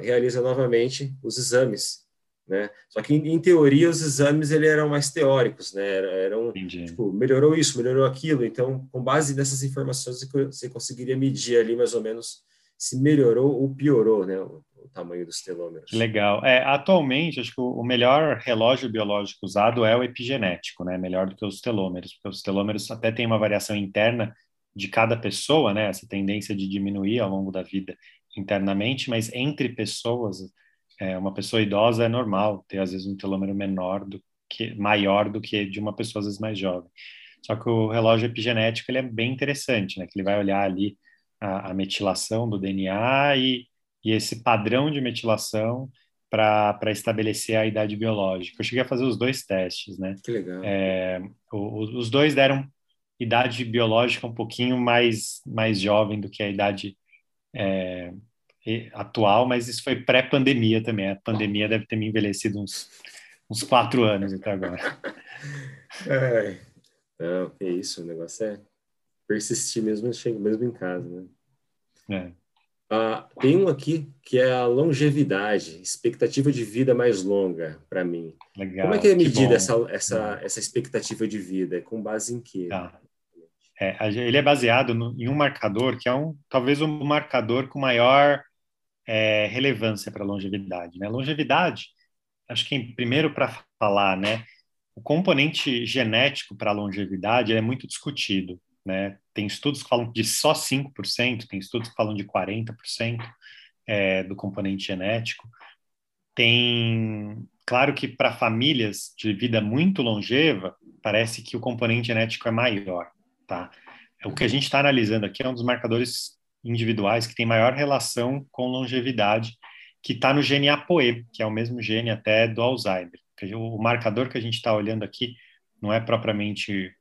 realiza novamente os exames, né? Só que em, em teoria os exames ele eram mais teóricos, né? Eram tipo, melhorou isso, melhorou aquilo. Então, com base nessas informações você conseguiria medir ali mais ou menos se melhorou ou piorou, né? O, o tamanho dos telômeros. Legal. É, atualmente, acho que o melhor relógio biológico usado é o epigenético, né? Melhor do que os telômeros, porque os telômeros até têm uma variação interna de cada pessoa, né? Essa tendência de diminuir ao longo da vida internamente, mas entre pessoas, é, uma pessoa idosa é normal ter às vezes um telômero menor do que maior do que de uma pessoa às vezes mais jovem. Só que o relógio epigenético ele é bem interessante, né? Que ele vai olhar ali a, a metilação do DNA e, e esse padrão de metilação para estabelecer a idade biológica. Eu cheguei a fazer os dois testes, né? Que legal. É, o, os dois deram idade biológica um pouquinho mais mais jovem do que a idade é, atual, mas isso foi pré-pandemia também. A pandemia deve ter me envelhecido uns, uns quatro anos até agora. É, não, é isso, o negócio é persistir mesmo, mesmo em casa, né? É. Ah, tem um aqui que é a longevidade, expectativa de vida mais longa para mim. Legal, Como é que é medida essa, essa, essa expectativa de vida? Com base em quê? Tá. É, ele é baseado no, em um marcador que é um talvez o um marcador com maior é, relevância para a longevidade. Né? Longevidade, acho que primeiro para falar, né, o componente genético para a longevidade é muito discutido. Né? Tem estudos que falam de só 5%, tem estudos que falam de 40% é, do componente genético. Tem, claro que para famílias de vida muito longeva, parece que o componente genético é maior tá? O que a gente está analisando aqui é um dos marcadores individuais que tem maior relação com longevidade, que está no gene ApoE, que é o mesmo gene até do Alzheimer. O marcador que a gente está olhando aqui não é propriamente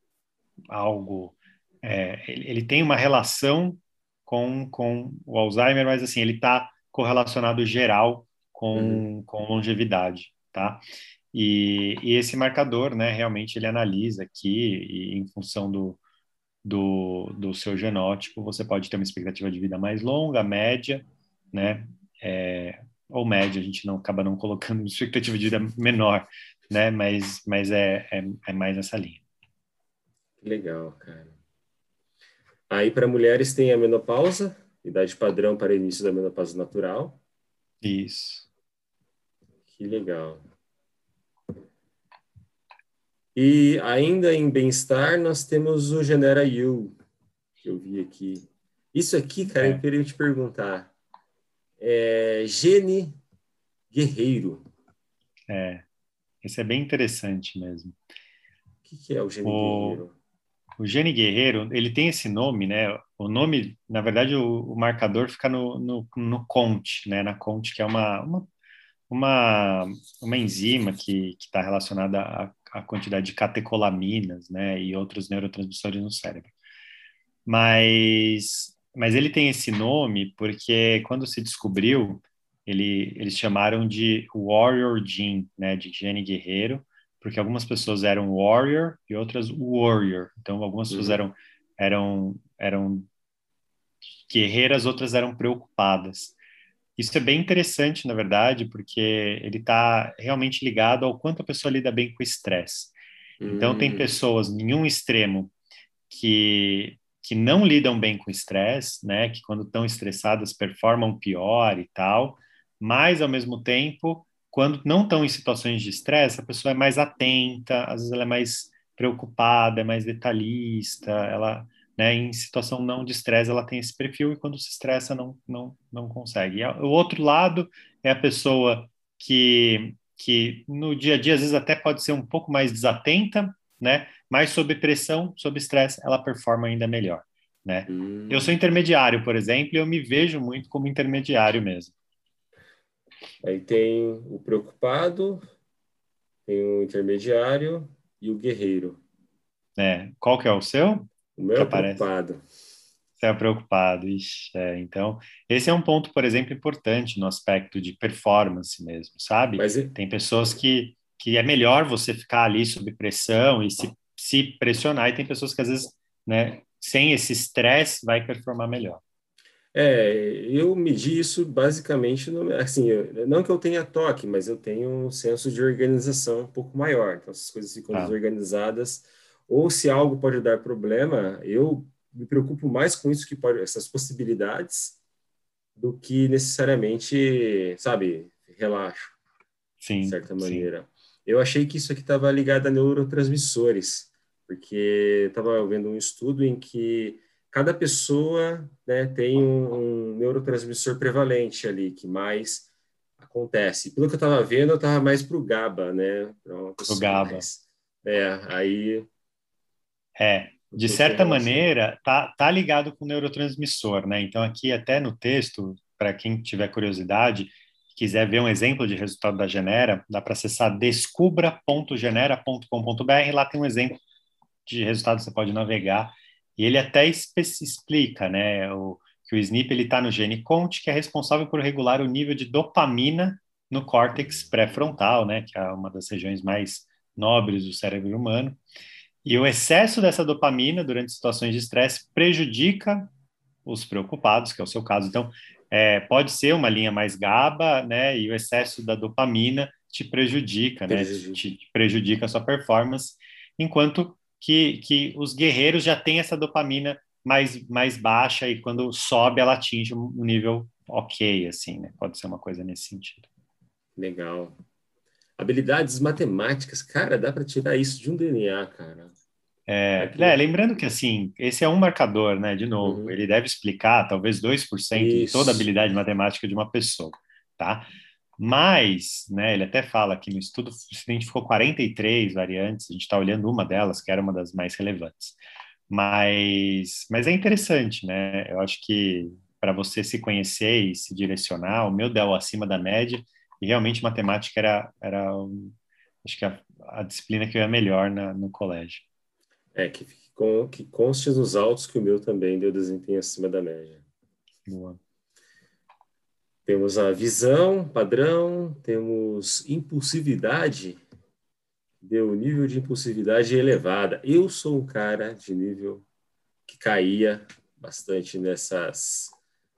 algo. É, ele, ele, tem uma relação com, com o Alzheimer, mas assim, ele está correlacionado geral com, uhum. com longevidade, tá? E, e, esse marcador, né, realmente ele analisa aqui, e em função do, do, do seu genótipo, você pode ter uma expectativa de vida mais longa, média, né? É, ou média, a gente não acaba não colocando expectativa de vida menor, né? Mas, mas é, é, é mais nessa linha. Legal, cara. Aí para mulheres tem a menopausa, idade padrão para início da menopausa natural. Isso. Que legal. E ainda em bem-estar, nós temos o Genera You, que eu vi aqui. Isso aqui, cara, é. eu queria te perguntar. É, Gene Guerreiro. É, esse é bem interessante mesmo. O que, que é o Gene o, Guerreiro? O Gene Guerreiro, ele tem esse nome, né? O nome, na verdade, o, o marcador fica no, no, no CONT, né? Na CONT, que é uma, uma, uma, uma enzima que está relacionada a a quantidade de catecolaminas, né, e outros neurotransmissores no cérebro. Mas, mas ele tem esse nome porque quando se descobriu, ele, eles chamaram de Warrior Gene, né, de gene guerreiro, porque algumas pessoas eram Warrior e outras Warrior. Então, algumas uhum. pessoas eram, eram, eram guerreiras, outras eram preocupadas. Isso é bem interessante, na verdade, porque ele está realmente ligado ao quanto a pessoa lida bem com o estresse. Então, hum. tem pessoas em um extremo que, que não lidam bem com o estresse, né? Que quando estão estressadas performam pior e tal, mas, ao mesmo tempo, quando não estão em situações de estresse, a pessoa é mais atenta, às vezes ela é mais preocupada, é mais detalhista, ela né, em situação não de estresse, ela tem esse perfil e quando se estressa não, não, não consegue. E o outro lado é a pessoa que, que no dia a dia às vezes até pode ser um pouco mais desatenta, né, mas sob pressão, sob estresse, ela performa ainda melhor. Né? Hum. Eu sou intermediário, por exemplo, e eu me vejo muito como intermediário mesmo. Aí tem o preocupado, tem o intermediário e o guerreiro. É. Qual que é o seu? O meu é preocupado. Você é preocupado. Ixi, é. Então, esse é um ponto, por exemplo, importante no aspecto de performance mesmo, sabe? Mas... Tem pessoas que, que é melhor você ficar ali sob pressão e se, se pressionar, e tem pessoas que às vezes, né, sem esse estresse, vai performar melhor. É, eu medi isso basicamente, no, assim, não que eu tenha toque, mas eu tenho um senso de organização um pouco maior. Então, essas coisas ficam ah. desorganizadas, ou se algo pode dar problema, eu me preocupo mais com isso que pode, essas possibilidades, do que necessariamente, sabe, relaxo. Sim. De certa maneira. Sim. Eu achei que isso aqui estava ligado a neurotransmissores, porque estava vendo um estudo em que cada pessoa né, tem um, um, neurotransmissor prevalente ali, que mais acontece. Pelo que eu estava vendo, eu estava mais para o GABA, né? O GABA. Mais, é, aí... É, de certa maneira, tá, tá ligado com o neurotransmissor, né? Então, aqui até no texto, para quem tiver curiosidade, quiser ver um exemplo de resultado da Genera, dá para acessar descubra.genera.com.br, lá tem um exemplo de resultado, você pode navegar e ele até explica, né, o, que o SNP ele está no gene CONT, que é responsável por regular o nível de dopamina no córtex pré-frontal, né, que é uma das regiões mais nobres do cérebro humano. E o excesso dessa dopamina durante situações de estresse prejudica os preocupados, que é o seu caso. Então, é, pode ser uma linha mais GABA, né, e o excesso da dopamina te prejudica, né, te prejudica a sua performance, enquanto que, que os guerreiros já têm essa dopamina mais, mais baixa e quando sobe ela atinge um nível ok, assim, né? Pode ser uma coisa nesse sentido. Legal. Habilidades matemáticas, cara, dá para tirar isso de um DNA, cara. É, é, lembrando que, assim, esse é um marcador, né? De novo, uhum. ele deve explicar talvez 2% isso. de toda a habilidade matemática de uma pessoa, tá? Mas, né, ele até fala que no estudo se identificou 43 variantes, a gente está olhando uma delas, que era uma das mais relevantes. Mas, mas é interessante, né? Eu acho que para você se conhecer e se direcionar, o meu deu acima da média, e realmente matemática era, era acho que a, a disciplina que eu ia melhor na, no colégio. É, que, com, que conste nos autos que o meu também deu desempenho acima da média. Boa. Temos a visão padrão, temos impulsividade, deu nível de impulsividade elevada. Eu sou um cara de nível que caía bastante nessas.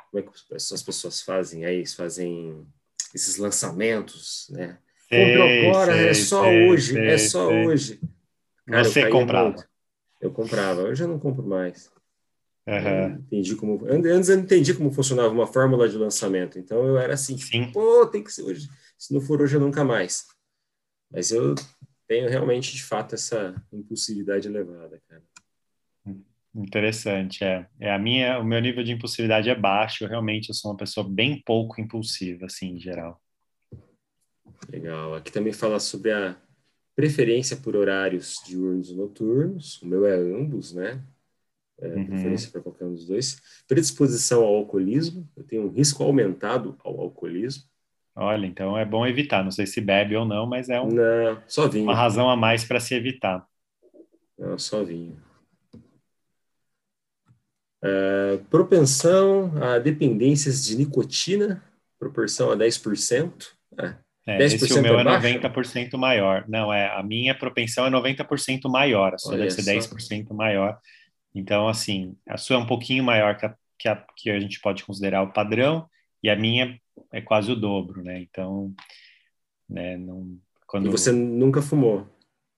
Como é que as pessoas fazem aí? Eles fazem esses lançamentos, né? Agora, é só sei, hoje, sei, é só hoje. Cara, Você comprava? Muito. Eu comprava, eu já não compro mais. Uhum. Entendi como antes eu não entendi como funcionava uma fórmula de lançamento. Então eu era assim, Sim. pô, tem que ser hoje. Se não for hoje, eu nunca mais. Mas eu tenho realmente de fato essa impulsividade elevada, cara. Interessante, é. é a minha, o meu nível de impulsividade é baixo. Eu realmente eu sou uma pessoa bem pouco impulsiva, assim, em geral. Legal. Aqui também fala sobre a preferência por horários diurnos e noturnos. O meu é ambos, né? é, uhum. preferência para qualquer um dos dois. Predisposição ao alcoolismo, eu tenho um risco aumentado ao alcoolismo. Olha, então é bom evitar. Não sei se bebe ou não, mas é um, não, só vinho. uma razão a mais para se evitar. Não, só vinho. É, propensão a dependências de nicotina, proporção a 10%. É, é, 10% esse o meu é, é 90% maior. Não, é, a minha propensão é 90% maior, a sua Olha deve ser só. 10% maior. Então, assim, a sua é um pouquinho maior que a, que a, que a gente pode considerar o padrão, e a minha é quase o dobro, né? Então, né, não... Quando... E você nunca fumou?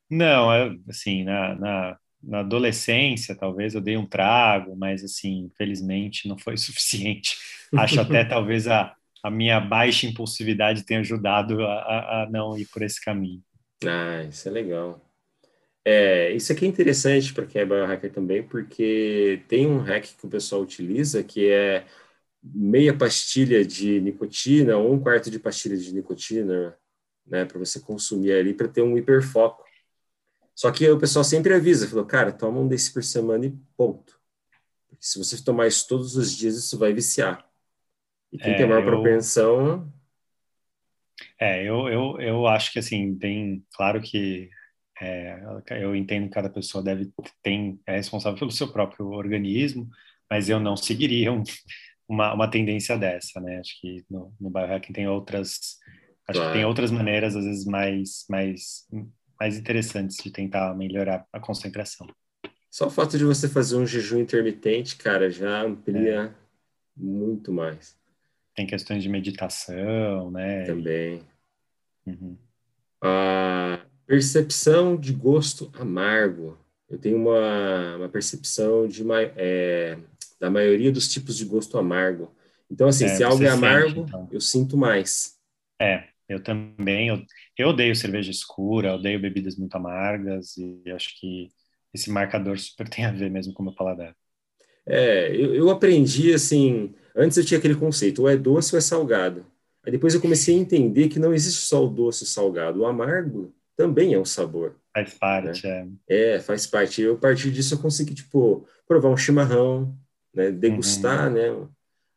Não, assim, na, na, na, adolescência, talvez eu dei um trago, mas, assim, infelizmente não foi suficiente. Acho até talvez a, a minha baixa impulsividade tenha ajudado a, a não ir por esse caminho. Ah, isso é legal. É, isso aqui é interessante para quem é biohacker também, porque tem um hack que o pessoal utiliza que é meia pastilha de nicotina ou um quarto de pastilha de nicotina, né, para você consumir ali para ter um hiperfoco. Só que o pessoal sempre avisa, falou, cara, toma um desse por semana e ponto. Se você tomar isso todos os dias, isso vai viciar. E quem é, tem maior eu... propensão... É, eu, eu, eu acho que, assim, tem... Claro que é, eu entendo que cada pessoa deve tem é responsável pelo seu próprio organismo, mas eu não seguiria um, uma, uma tendência dessa, né? Acho que no, no biohacking tem outras acho que tem outras maneiras às vezes mais mais mais interessantes de tentar melhorar a concentração. Só o fato de você fazer um jejum intermitente, cara, já amplia é. muito mais. Tem questões de meditação, né? Também. Uhum. A percepção de gosto amargo. Eu tenho uma, uma percepção de é, da maioria dos tipos de gosto amargo. Então, assim, é, se algo é amargo, sente, então. eu sinto mais. É, eu também. Eu, eu odeio cerveja escura, odeio bebidas muito amargas e acho que esse marcador super tem a ver mesmo com o meu paladar. É, eu, eu aprendi assim. Antes eu tinha aquele conceito: ou é doce ou é salgado. Aí depois eu comecei a entender que não existe só o doce e o salgado. O amargo também é um sabor. Faz parte, né? é. É, faz parte. Eu, a partir disso, eu consegui, tipo, provar um chimarrão, né? Degustar, uhum. né?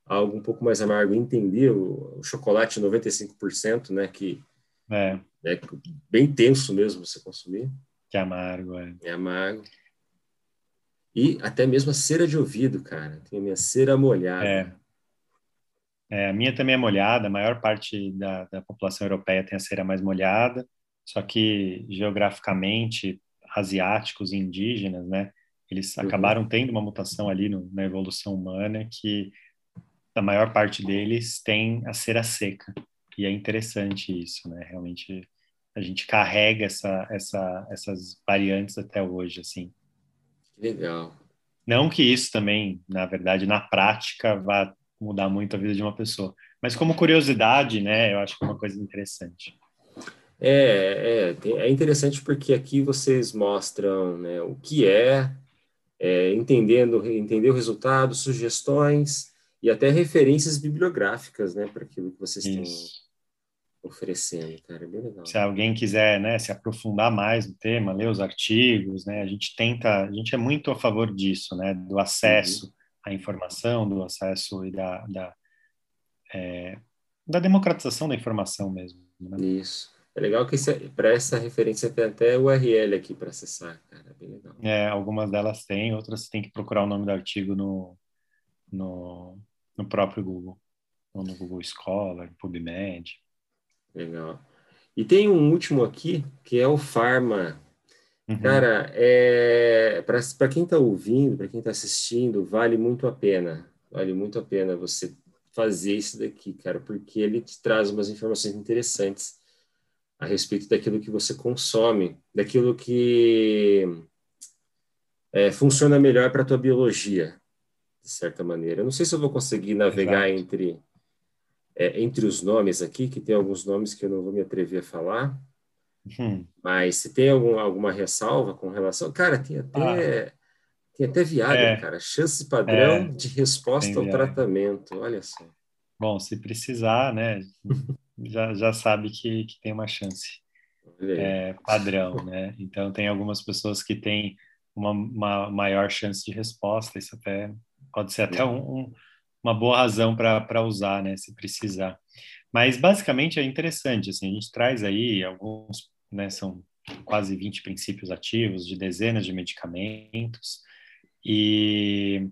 Algo um pouco mais amargo, entender o, o chocolate 95%, né? Que é. é bem tenso mesmo você consumir. Que amargo, é. É amargo. E até mesmo a cera de ouvido, cara. Tem a minha cera molhada. É. é. a minha também é molhada. A maior parte da, da população europeia tem a cera mais molhada. Só que geograficamente, asiáticos e indígenas, né? Eles uhum. acabaram tendo uma mutação ali no, na evolução humana que a maior parte deles tem a cera seca. E é interessante isso, né? Realmente a gente carrega essa, essa, essas variantes até hoje, assim. Legal. Não que isso também, na verdade, na prática, vá mudar muito a vida de uma pessoa, mas como curiosidade, né? Eu acho que é uma coisa interessante. É, é, é interessante porque aqui vocês mostram né, o que é, é, entendendo, entender o resultado, sugestões e até referências bibliográficas, né, para aquilo que vocês Isso. estão oferecendo, cara, é bem legal. Se alguém quiser, né, se aprofundar mais no tema, ler os artigos, né, a gente tenta, a gente é muito a favor disso, né, do acesso uhum. À informação, do acesso e da, da, é, da democratização da informação mesmo. Né? Isso. É legal que para essa referência tem até URL aqui para acessar, cara, é bem legal. É, algumas delas têm, outras tem que procurar o nome do artigo no, no, no próprio Google, ou no Google Scholar, PubMed. Legal. E tem um último aqui, que é o Pharma. Uhum. Cara, é, para quem está ouvindo, para quem está assistindo, vale muito a pena. Vale muito a pena você fazer isso daqui, cara, porque ele te traz umas informações interessantes a respeito daquilo que você consome, daquilo que é, funciona melhor para a tua biologia, de certa maneira. Eu não sei se eu vou conseguir navegar entre é, entre os nomes aqui, que tem alguns nomes que eu não vou me atrever a falar, hum. mas se tem algum, alguma ressalva com relação... Cara, tem até... Ah. Tem até Viagra, é, cara. Chance padrão é, de resposta ao tratamento. Olha só. Bom, se precisar, né? já, já sabe que, que tem uma chance é, padrão, né? Então, tem algumas pessoas que têm uma, uma, maior chance de resposta, isso até pode ser até um, um, uma boa razão para usar, né? Se precisar. Mas, basicamente, é interessante, assim, a gente traz aí alguns, né? São quase 20 princípios ativos de dezenas de medicamentos e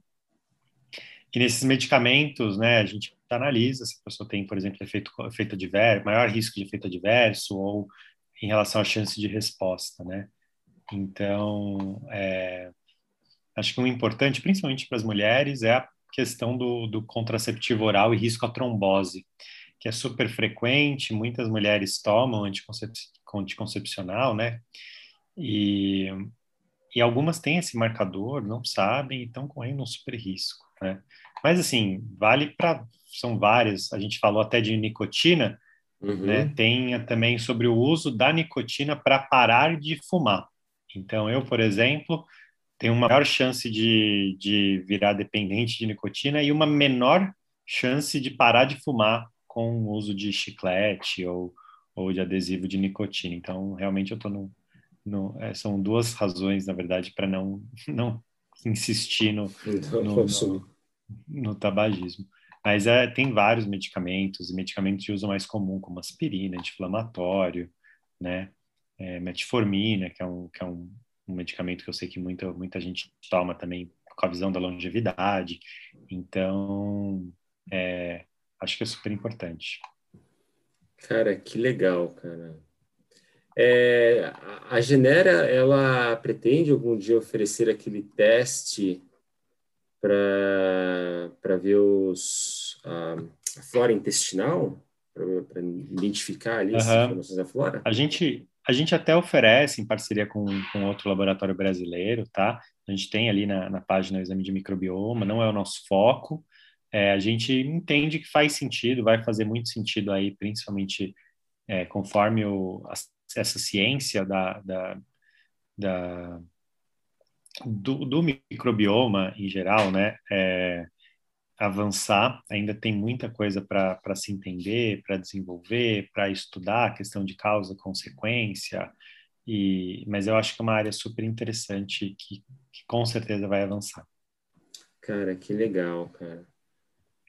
e nesses medicamentos, né, a gente analisa se a pessoa tem, por exemplo, efeito, efeito adverso, maior risco de efeito adverso ou em relação à chance de resposta, né? Então, é, acho que um importante, principalmente para as mulheres, é a questão do, do contraceptivo oral e risco à trombose, que é super frequente, muitas mulheres tomam anticoncep anticoncepcional, né? E, e algumas têm esse marcador, não sabem e estão correndo um super risco, né? Mas, assim, vale para. São várias, a gente falou até de nicotina, uhum. né? Tem também sobre o uso da nicotina para parar de fumar. Então, eu, por exemplo, tenho uma maior chance de, de virar dependente de nicotina e uma menor chance de parar de fumar com o uso de chiclete ou, ou de adesivo de nicotina. Então, realmente, eu estou no é, são duas razões, na verdade, para não, não insistir no, no, no, no, tabagismo. Mas é, tem vários medicamentos, e medicamentos de uso mais comum, como aspirina, anti-inflamatório, né? É, metformina, que é, um, que é um, um medicamento que eu sei que muita, muita gente toma também com a visão da longevidade. Então, é, acho que é super importante. Cara, que legal, cara. É, a Genera, ela pretende algum dia oferecer aquele teste para ver os, a, a flora intestinal, para identificar ali uhum. as informações da flora? A gente, a gente até oferece, em parceria com, com outro laboratório brasileiro, tá? A gente tem ali na, na página o exame de microbioma, não é o nosso foco. É, a gente entende que faz sentido, vai fazer muito sentido aí, principalmente é, conforme o, a, essa ciência da, da, da do, do, microbioma em geral, né? É, avançar, ainda tem muita coisa para se entender, para desenvolver, para estudar a questão de causa, consequência, e, mas eu acho que é uma área super interessante que, que com certeza vai avançar. Cara, que legal, cara.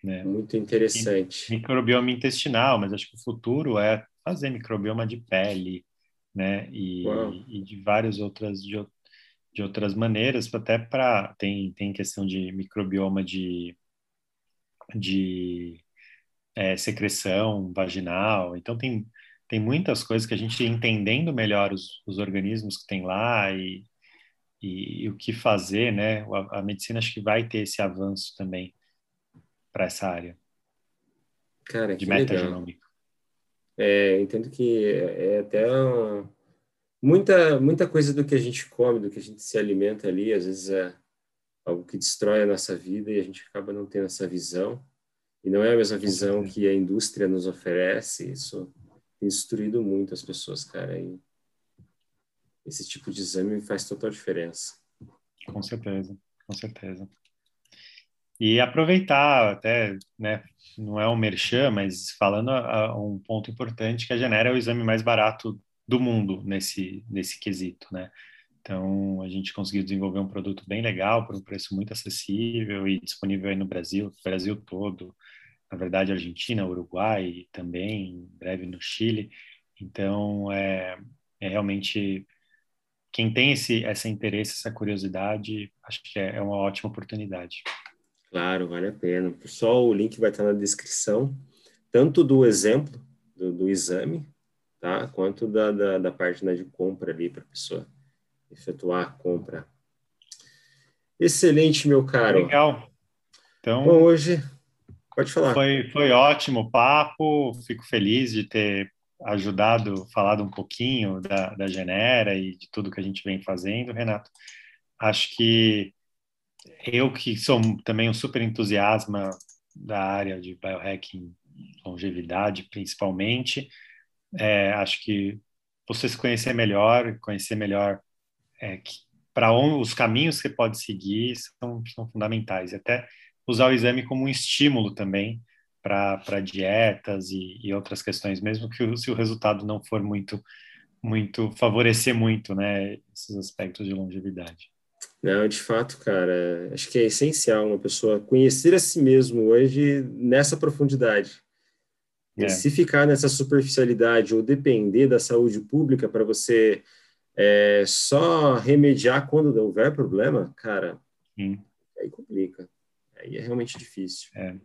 É. Muito interessante. Microbioma intestinal, mas acho que o futuro é fazer microbioma de pele, né? E, e de várias outras de, de outras maneiras, até para tem tem questão de microbioma de de é, secreção vaginal. Então, tem, tem muitas coisas que a gente entendendo melhor os, os organismos que tem lá e, e, e, o que fazer, né? A, a, medicina acho que vai ter esse avanço também para essa área. Cara, de metagenômica. É, entendo que é, é até uma, muita muita coisa do que a gente come, do que a gente se alimenta ali, às vezes é algo que destrói a nossa vida e a gente acaba não tendo essa visão. E não é a mesma visão que a indústria nos oferece. Isso tem destruído muito as pessoas, cara. E esse tipo de exame faz total diferença. Com certeza, com certeza. E aproveitar até, né, não é um merchan, mas falando a, a um ponto importante, que a Genera é o exame mais barato do mundo nesse, nesse quesito, né? Então, a gente conseguiu desenvolver um produto bem legal por um preço muito acessível e disponível aí no Brasil, Brasil todo, na verdade, Argentina, Uruguai também, em breve no Chile. Então, é, é realmente quem tem esse essa interesse, essa curiosidade, acho que é, é uma ótima oportunidade. Claro, vale a pena. Pessoal, o link vai estar na descrição, tanto do exemplo do, do exame, tá? Quanto da, da, da página de compra ali para a pessoa efetuar a compra. Excelente, meu caro. Legal. Então, Bom, hoje, pode falar. Foi, foi ótimo o papo, fico feliz de ter ajudado, falado um pouquinho da, da Genera e de tudo que a gente vem fazendo, Renato. Acho que eu que sou também um super entusiasma da área de biohacking, longevidade principalmente, é, acho que você se conhecer melhor, conhecer melhor é, para os caminhos que pode seguir são, são fundamentais. E até usar o exame como um estímulo também para dietas e, e, outras questões, mesmo que se o resultado não for muito, muito favorecer muito, né, esses aspectos de longevidade. Não, de fato, cara, acho que é essencial uma pessoa conhecer a si mesmo hoje nessa profundidade. É. Se ficar nessa superficialidade ou depender da saúde pública para você é, só remediar quando houver problema, cara, Sim. aí complica. Aí é realmente difícil. É.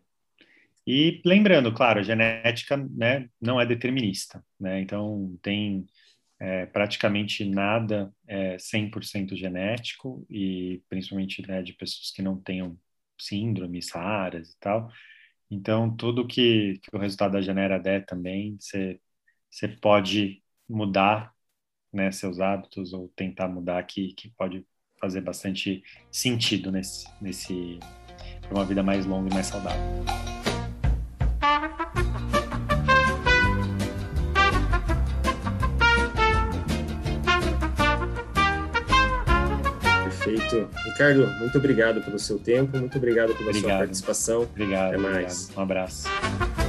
E lembrando, claro, a genética né, não é determinista, né? Então tem é, praticamente nada é 100% genético e principalmente né, de pessoas que não tenham síndromes raras e tal. Então tudo que, que o resultado da genera der também, você pode mudar né, seus hábitos ou tentar mudar que, que pode fazer bastante sentido nesse, nesse para uma vida mais longa e mais saudável. Perfeito. Ricardo, muito obrigado pelo seu tempo, muito obrigado pela obrigado. sua participação. Obrigado. Até mais. Obrigado. Um abraço.